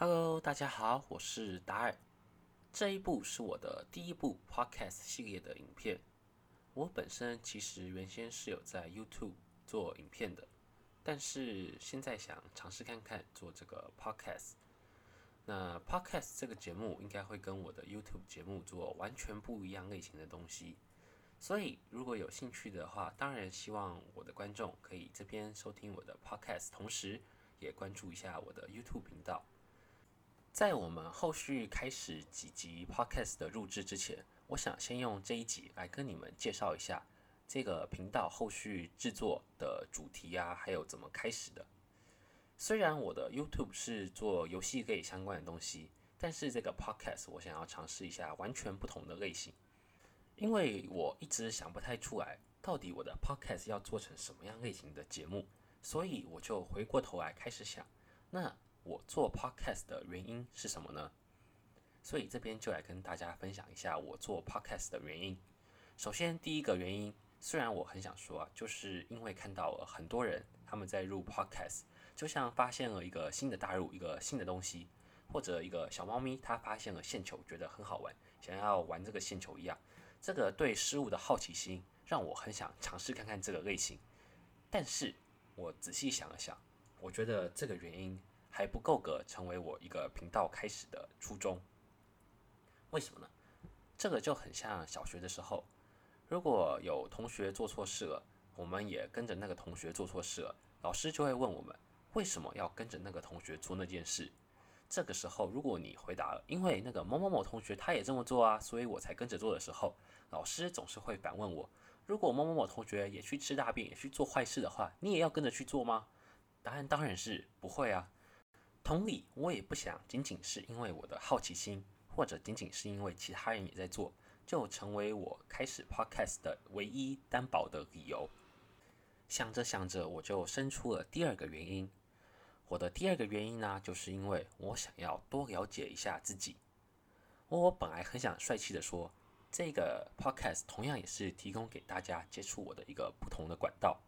Hello，大家好，我是达尔。这一部是我的第一部 Podcast 系列的影片。我本身其实原先是有在 YouTube 做影片的，但是现在想尝试看看做这个 Podcast。那 Podcast 这个节目应该会跟我的 YouTube 节目做完全不一样类型的东西，所以如果有兴趣的话，当然希望我的观众可以这边收听我的 Podcast，同时也关注一下我的 YouTube 频道。在我们后续开始几集 Podcast 的录制之前，我想先用这一集来跟你们介绍一下这个频道后续制作的主题啊，还有怎么开始的。虽然我的 YouTube 是做游戏类相关的东西，但是这个 Podcast 我想要尝试一下完全不同的类型，因为我一直想不太出来到底我的 Podcast 要做成什么样类型的节目，所以我就回过头来开始想，那。我做 podcast 的原因是什么呢？所以这边就来跟大家分享一下我做 podcast 的原因。首先，第一个原因，虽然我很想说啊，就是因为看到了很多人他们在入 podcast，就像发现了一个新的大陆、一个新的东西，或者一个小猫咪它发现了线球，觉得很好玩，想要玩这个线球一样。这个对事物的好奇心让我很想尝试看看这个类型。但是我仔细想了想，我觉得这个原因。还不够格成为我一个频道开始的初衷。为什么呢？这个就很像小学的时候，如果有同学做错事了，我们也跟着那个同学做错事了，老师就会问我们为什么要跟着那个同学做那件事。这个时候，如果你回答了，因为那个某某某同学他也这么做啊，所以我才跟着做的时候，老师总是会反问我：如果某某某同学也去吃大便，也去做坏事的话，你也要跟着去做吗？答案当然是不会啊。同理，我也不想仅仅是因为我的好奇心，或者仅仅是因为其他人也在做，就成为我开始 podcast 的唯一担保的理由。想着想着，我就生出了第二个原因。我的第二个原因呢，就是因为我想要多了解一下自己。我本来很想帅气的说，这个 podcast 同样也是提供给大家接触我的一个不同的管道，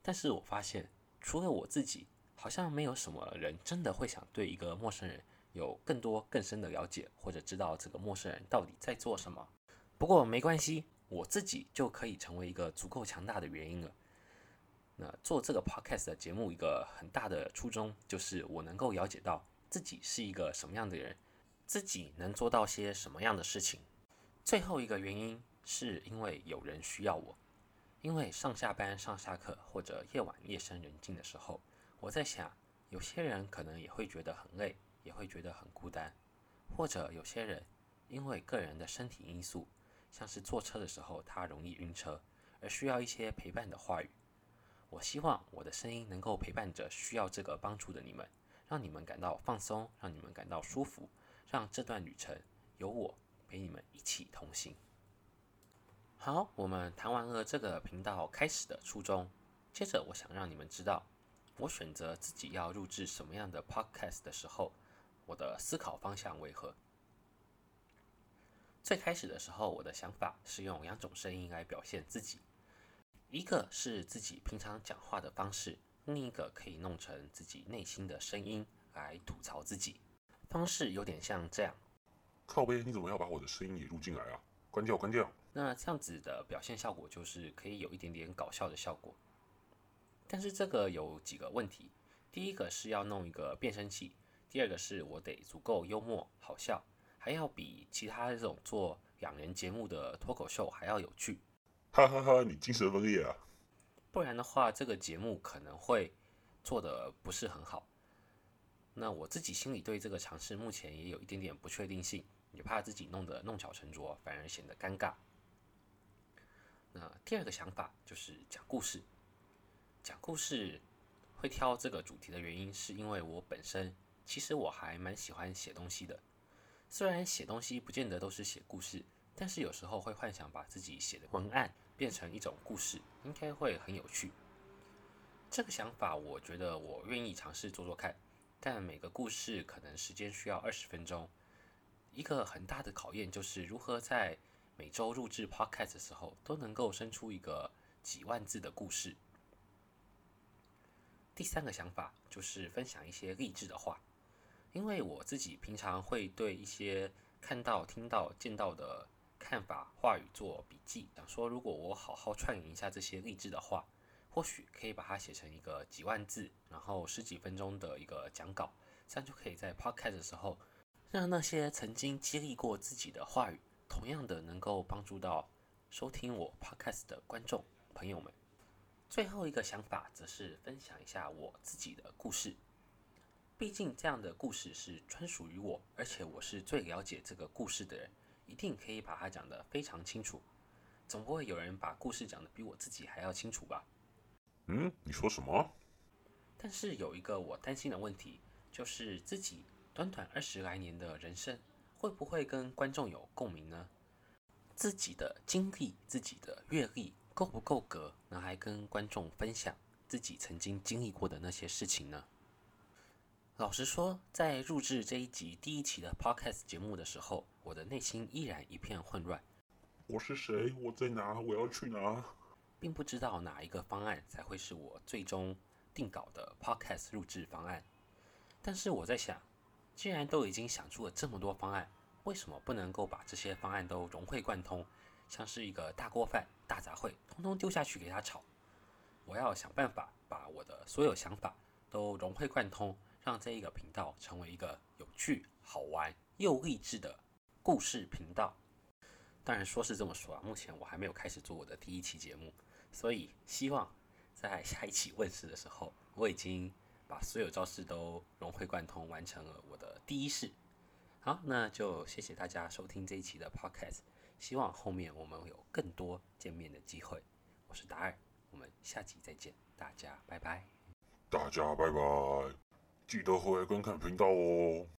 但是我发现，除了我自己。好像没有什么人真的会想对一个陌生人有更多更深的了解，或者知道这个陌生人到底在做什么。不过没关系，我自己就可以成为一个足够强大的原因了。那做这个 podcast 的节目，一个很大的初衷就是我能够了解到自己是一个什么样的人，自己能做到些什么样的事情。最后一个原因是因为有人需要我，因为上下班、上下课或者夜晚夜深人静的时候。我在想，有些人可能也会觉得很累，也会觉得很孤单，或者有些人因为个人的身体因素，像是坐车的时候他容易晕车，而需要一些陪伴的话语。我希望我的声音能够陪伴着需要这个帮助的你们，让你们感到放松，让你们感到舒服，让这段旅程有我陪你们一起同行。好，我们谈完了这个频道开始的初衷，接着我想让你们知道。我选择自己要录制什么样的 podcast 的时候，我的思考方向为何？最开始的时候，我的想法是用两种声音来表现自己，一个是自己平常讲话的方式，另一个可以弄成自己内心的声音来吐槽自己。方式有点像这样：靠背，你怎么要把我的声音也录进来啊？关掉，关掉。那这样子的表现效果就是可以有一点点搞笑的效果。但是这个有几个问题，第一个是要弄一个变声器，第二个是我得足够幽默好笑，还要比其他这种做养人节目的脱口秀还要有趣。哈哈哈，你精神分裂啊！不然的话，这个节目可能会做得不是很好。那我自己心里对这个尝试目前也有一点点不确定性，也怕自己弄得弄巧成拙，反而显得尴尬。那第二个想法就是讲故事。讲故事会挑这个主题的原因，是因为我本身其实我还蛮喜欢写东西的。虽然写东西不见得都是写故事，但是有时候会幻想把自己写的文案变成一种故事，应该会很有趣。这个想法我觉得我愿意尝试做做看，但每个故事可能时间需要二十分钟。一个很大的考验就是如何在每周录制 Podcast 的时候都能够生出一个几万字的故事。第三个想法就是分享一些励志的话，因为我自己平常会对一些看到、听到、见到的看法、话语做笔记，想说如果我好好串联一下这些励志的话，或许可以把它写成一个几万字，然后十几分钟的一个讲稿，这样就可以在 podcast 的时候，让那些曾经激励过自己的话语，同样的能够帮助到收听我 podcast 的观众朋友们。最后一个想法则是分享一下我自己的故事。毕竟这样的故事是专属于我，而且我是最了解这个故事的人，一定可以把它讲得非常清楚。总不会有人把故事讲得比我自己还要清楚吧？嗯，你说什么？但是有一个我担心的问题，就是自己短短二十来年的人生，会不会跟观众有共鸣呢？自己的经历、自己的阅历够不够格，拿来跟观众分享自己曾经经历过的那些事情呢？老实说，在录制这一集第一期的 Podcast 节目的时候，我的内心依然一片混乱。我是谁？我在哪？我要去哪？并不知道哪一个方案才会是我最终定稿的 Podcast 录制方案。但是我在想，既然都已经想出了这么多方案，为什么不能够把这些方案都融会贯通，像是一个大锅饭、大杂烩，通通丢下去给他炒？我要想办法把我的所有想法都融会贯通。让这一个频道成为一个有趣、好玩又励志的故事频道。当然说是这么说啊，目前我还没有开始做我的第一期节目，所以希望在下一期问世的时候，我已经把所有招式都融会贯通，完成了我的第一式。好，那就谢谢大家收听这一期的 Podcast，希望后面我们有更多见面的机会。我是达尔，我们下期再见，大家拜拜。大家拜拜。记得回来观看频道哦。